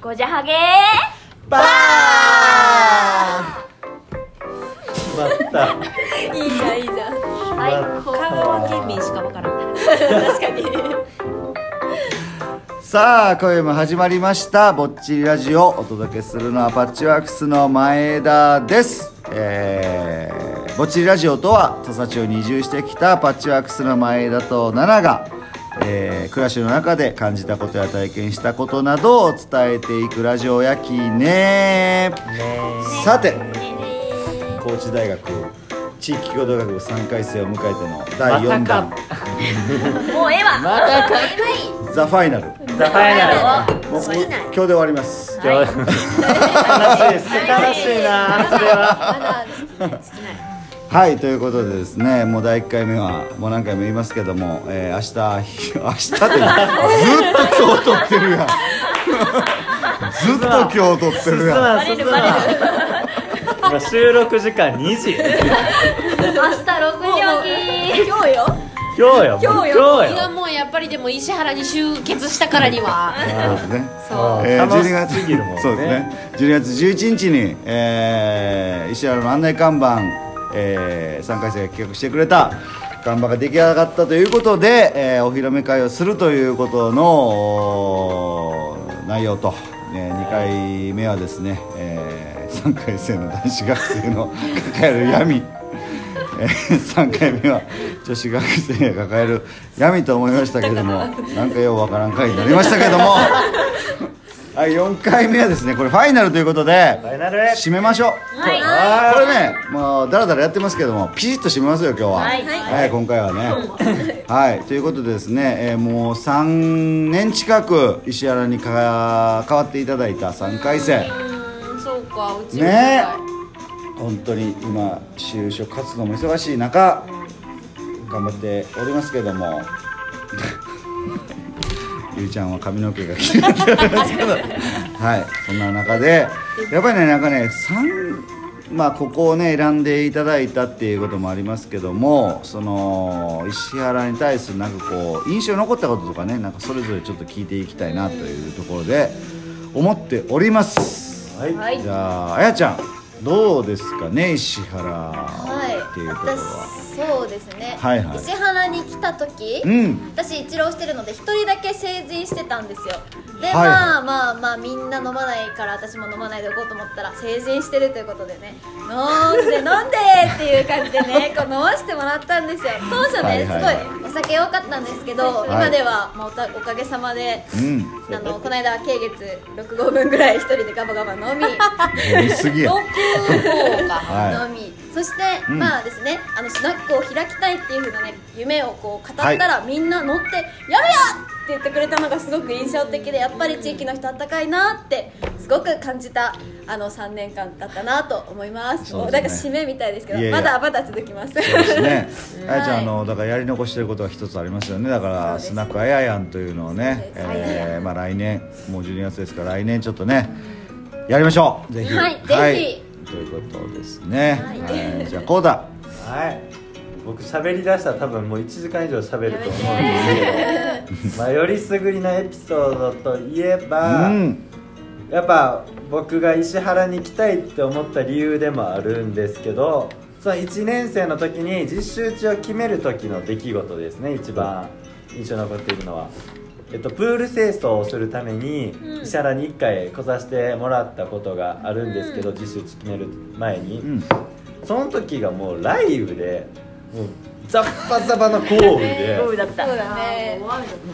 ごじゃはげバーン。またいいじゃんいいじゃん。最高。香川県民しかわからん。確かに。さあ今夜も始まりました「ぼっちりラジオ」お届けするのはパッチワークスの前田です。えー、ぼっちりラジオとは土佐町に移住してきたパッチワークスの前田と奈々が、えー暮らしの中で感じたことや体験したことなどを伝えていくラジオやきね。さて高知大学地域共同学部3回生を迎えての第4弾、もうええわ。また。かザ・ファイナルザファイナルもう今日で終わります。今日悲しいです。悲しいなそれは。まだ尽きないはいということでですねもう第1回目はもう何回も言いますけども、えー、明日 明日でずっと今日撮ってるやん。ずっと今日撮ってるやん。バレるバレる今収録時間2時。明日6時起き。今日よ。今日よ今日よ。今日よ。いやもうやっぱりでも石原に集結したからには。そうですね。そう。えー、楽し12月ね。そうですね。12月11日に、えー石原の案内看板、え3回生が企画してくれた看板が出来上がったということで、えーお披露目会をするということの内容と、え2回目はですね、え3回生の男子学生の 抱える闇3回目は女子学生が抱える闇と思いましたけどもなんかようわからん回になりましたけどもはい4回目はですねこれファイナルということでファイナル。締めましょう。はい。はこれねもうだらだらやってますけどもピシッと締めますよ今日は。はい。はい、今回はね。はいということでですね、えーもう3年近く石原にか変わっていただいた3回生うーんそうかうちもね。本当に今就職活動も忙しい中頑張っておりますけどもゆうちゃんは髪の毛が気になってますけど。はいそんな中でやっぱりねなんかね3まあここをね選んでいただいたっていうこともありますけどもその石原に対するなんかこう印象に残ったこととかねなんかそれぞれちょっと聞いていきたいなというところで思っております。はい。はい。じゃああやちゃんどうですかね石原はいっていうところは、私そうですね、はいはい。石原に来た時、うん。私一浪してるので一人だけ成人してたんですよ。で、はいまあまあまあみんな飲まないから私も飲まないでおこうと思ったら成人してるということでね。飲んで 飲んでっていう感じでねこう飲ませてもらったんですよ。当初ね、はいはいはい。すごいお酒多かったんですけど、い。今ではもうおかげさまでうん。あのこの間経月6合分ぐらい一人でガバガバ飲み。飲みすぎや。六号か。は飲みそして、うん。まあですねあのスナックを開きたいっていう風なね夢をこう語ったはい。ら、みんな乗って「やるや!」って言ってくれたのがすごく印象的でやっぱり地域の人あったかいなってすごく感じたあの3年間だったなと思います。ね。なんか締めみたいですけどまだまだ続きます。いそうですね。あやちゃんはい。あのだからやり残してることが一つありますよね。だからスナックあややんというのをねえーまあ来年もう12月ですから来年ちょっとねやりましょう。ぜひ。はいぜということですね。はい。はい。じゃあこうだはい。僕喋りだしたら多分もう1時間以上喋ると思うんですけど。まあよりすぐりのエピソードといえば、うん。やっぱ僕が石原に来たいって思った理由でもあるんですけどその1年生の時に実習地を決める時の出来事ですね一番印象に残っているのは、えっと、プール清掃をするために石原に1回来させてもらったことがあるんですけど、実習地決める前に、うん。その時がもうライブでもうザッパザパの豪雨で。豪雨だった。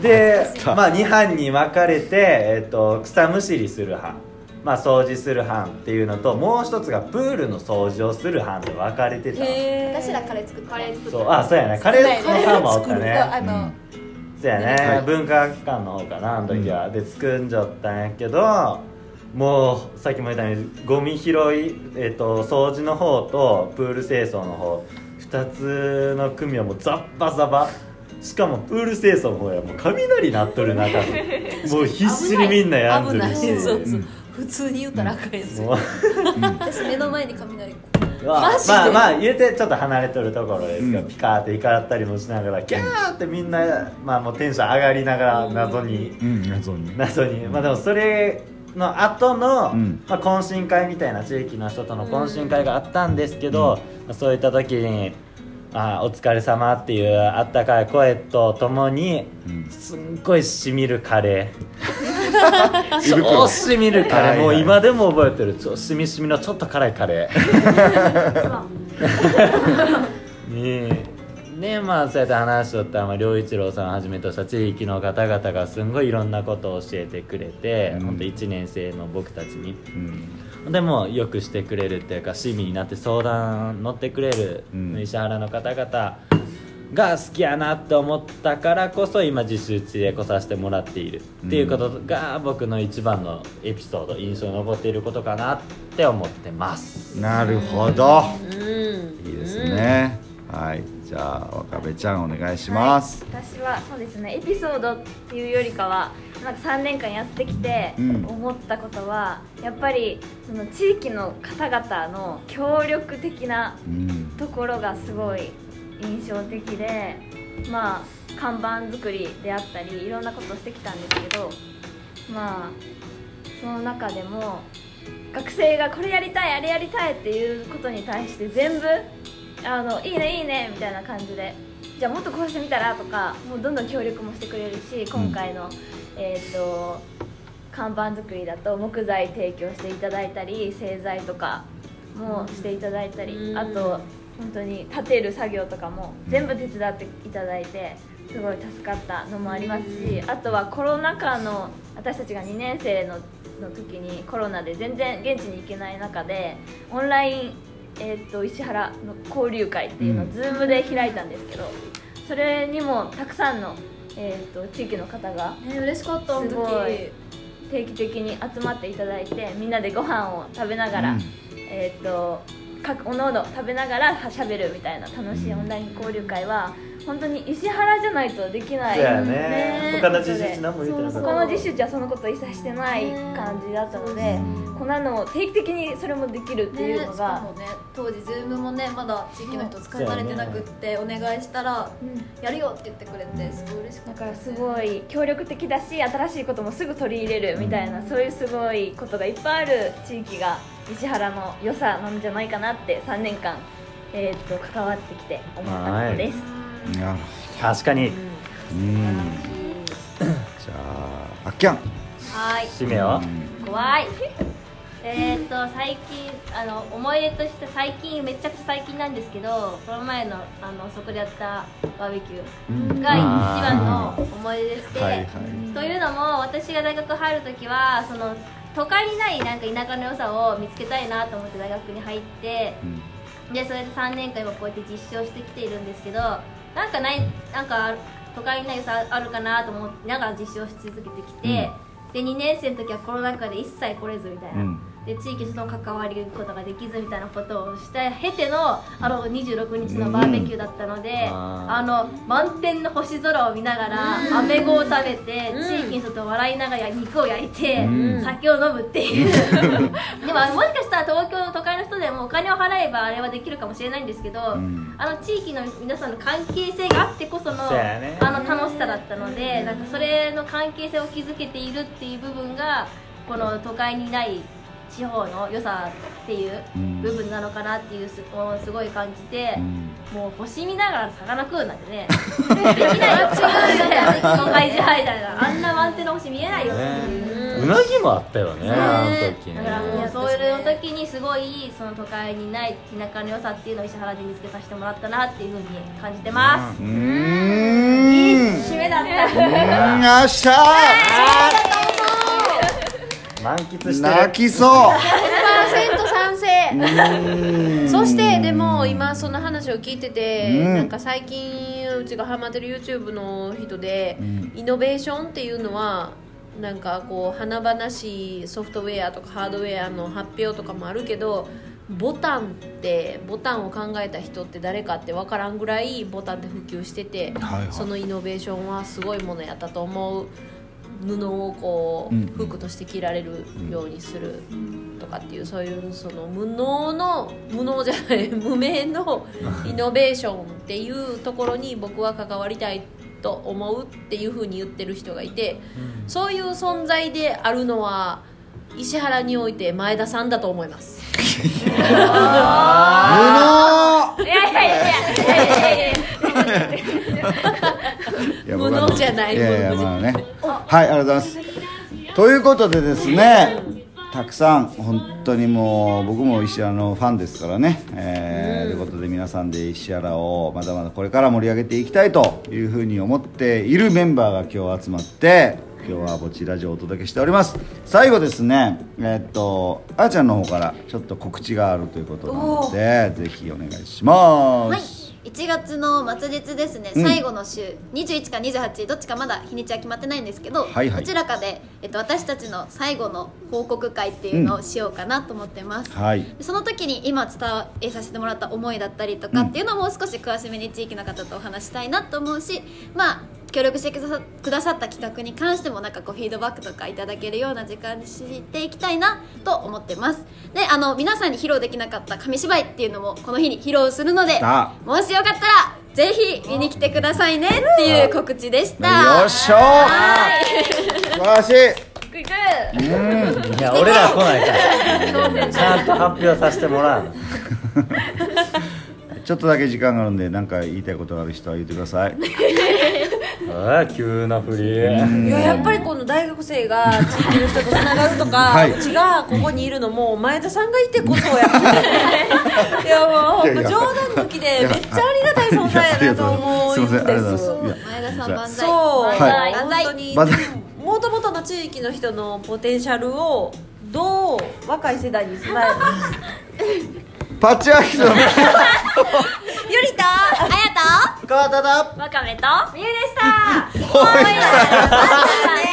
で、まあ、2班に分かれて、えっと草むしりする班、まあ、掃除する班っていうのともう一つがプールの掃除をする班で分かれてた私らカレー作ってカレー作そうあそうやね。カレーの班もおったね。あの、そうやね、はい。文化館の方かなあの時は、で作んじゃったんやけどもうさっきも言ったようにゴミ拾い、えっと掃除の方とプール清掃の方。2つの組はもうザッパザバ。しかもプール清掃の方やもう雷鳴っとる中。で もう必死にみんなやんでるし。普通に言うたらあかんやつ、もう。私目の前に雷まあまあまあ言うてちょっと離れとるところですが、うん。ピカーって怒ったりもしながらキャーってみんな、まあ、もうテンション上がりながら謎に、うん謎に。謎に。まあでもそれの後の、うん。まあ、懇親会みたいな地域の人との懇親会があったんですけど、まあそういった時に「あお疲れ様っていうあったかい声とともに、うん。すんごいしみるカレー超しみるカレー、もう今でも覚えてる。超しみしみのちょっと辛いカレー。にねまあそうやって話しとったら、まあ、良一郎さんをはじめとした地域の方々がすんごいいろんなことを教えてくれて、うん。本当1年生の僕たちに。うん。でもよくしてくれるっていうか親身になって相談乗ってくれるうん。石原の方々が好きやなって思ったからこそ今自習地で来させてもらっている。っていうことが僕の一番のエピソード印象に残っていることかなって思ってます。なるほど。うん。いいですね。はい。じゃあ若部ちゃんお願いします。私はそうですねエピソードっていうよりかはなんか3年間やってきてうん。思ったことは、やっぱりその地域の方々の協力的なうん。ところがすごい印象的でまあ看板作りであったりいろんなことをしてきたんですけどまあその中でも学生がこれやりたいあれやりたいっていうことに対して全部あのいいねいいねみたいな感じでじゃあもっとこうしてみたらとかもうどんどん協力もしてくれるし今回の、えっ、と看板作りだと木材提供していただいたり製材とかもしていただいたり、うん。あと本当に立てる作業とかも全部手伝っていただいてすごい助かったのもありますしあとはコロナ禍の私たちが2年生のの時にコロナで全然現地に行けない中でオンライン、えー、と石原の交流会っていうのをうん。Zoom で開いたんですけどそれにもたくさんの、えー、と地域の方がね嬉しかったすごい定期的に集まっていただいてみんなでご飯を食べながら、うん。えっ、と各おのおの食べながらしゃべるみたいな楽しいオンライン交流会は本当に石原じゃないとできない。そうやね。ね他の自習地何も言ってなかったこの実習地はそのことを一切してない感じだったので、こんなのを定期的にそれもできるっていうのね、しかが、もね当時 Zoom もねまだ地域の人使い慣れてなくってお願いしたらうん。やるよって言ってくれてすごい嬉しかっただからすごい協力的だし新しいこともすぐ取り入れるみたいな、そういうすごいことがいっぱいある地域が石原の良さなんじゃないかなって3年間、えー、と関わってきて思ったことです。確かに。うん。じゃああっきゃんはい。締めを怖い。えー、と最近あの思い出として最近めちゃくちゃ最近なんですけどこの前のあのそこでやったバーベキューが一番の思い出でして、はいはい。というのも私が大学入る時はその都会にないなんか田舎の良さを見つけたいなと思って大学に入ってうん。でそれで3年間今こうやって実証してきているんですけどなんかないなんか都会にない良さあるかなと思ってながら実証し続けてきて、で2年生の時はコロナ禍で一切来れずみたいな、うんで地域との関わることができずみたいなことをして経てのあの26日のバーベキューだったので、うん。あの満天の星空を見ながら、アメゴを食べて、地域の人と笑いながら肉を焼いて、うん。酒を飲むっていう。でももしかしたら東京の都会の人でもお金を払えばあれはできるかもしれないんですけど、ん。あの地域の皆さんの関係性があってこそのあの楽しさだったのでなんかそれの関係性を築けているっていう部分がこの都会にない地方の良さっていううん部分なのかなっていうすをすごい感じて、うん。もう星見ながら魚食うなんてねできないよ違うよね都会じゃないだあんな満点の星見えないよっていう。うなぎもあったよねあの時ね。だからもうそういう時にすごいその都会にない田舎の良さっていうのを石原で見つけさせてもらったなっていうふうに感じてます、うーいいん。締めだった。うん。よっしゃ満喫して泣きそう。100%賛成。うん。そしてでも今その話を聞いてて、うん。なんか最近うちがハマってる YouTube の人で、うん。イノベーションっていうのはなんかこう華々しいソフトウェアとかハードウェアの発表とかもあるけどボタンってボタンを考えた人って誰かって分からんぐらいボタンって普及してて、はいはい。そのイノベーションはすごいものやったと思う布をこう、うん服として着られるようにするとかっていうそういうその無能の無能じゃない無名のイノベーションっていうところに僕は関わりたいと思うっていうふうに言ってる人がいてそういう存在であるのは石原において前田さんだと思います。無いやいやいやいやいやいやいや能いや無能じゃないいやいや無能じゃまあねはいありがとうございます。ということでですねたくさん本当にもう僕も石原のファンですからね、えーということで皆さんで石原をまだまだこれから盛り上げていきたいというふうに思っているメンバーが今日集まって今日はぼちラジオをお届けしております。最後ですねえーっとあーちゃんの方からちょっと告知があるということなのでぜひお願いします。はい1月の末日ですね、うん。最後の週。21か28どっちかまだ日にちは決まってないんですけど、はいはい。どちらかで、えっと、私たちの最後の報告会っていうのをしようかなと思ってます、はい。でその時に今伝えさせてもらった思いだったりとかっていうのをもう少し詳しめに地域の方とお話したいなと思うしまあ協力してくださくださった企画に関してもなんかこうフィードバックとかいただけるような時間にしていきたいなと思ってます。であの皆さんに披露できなかった紙芝居っていうのもこの日に披露するのであもしよかったらぜひ見に来てくださいねっていう告知でした。よっしょはい。素晴らしいくいくうんいや俺ら来ないから。ちゃんと発表させてもらうの。ちょっとだけ時間があるんで何か言いたいことがある人は言ってくださいああ急な振り。いややっぱりこの大学生が地域の人とつながるとか、はい。うちがここにいるのも前田さんがいてこそやから いやもう冗談抜きでめっちゃありがたい存在やなと思うんです前田さん万歳。そう、はい。本当にもともとの地域の人のポテンシャルをどう若い世代に伝え パッチワークスの川田だ。わかめとみゆでした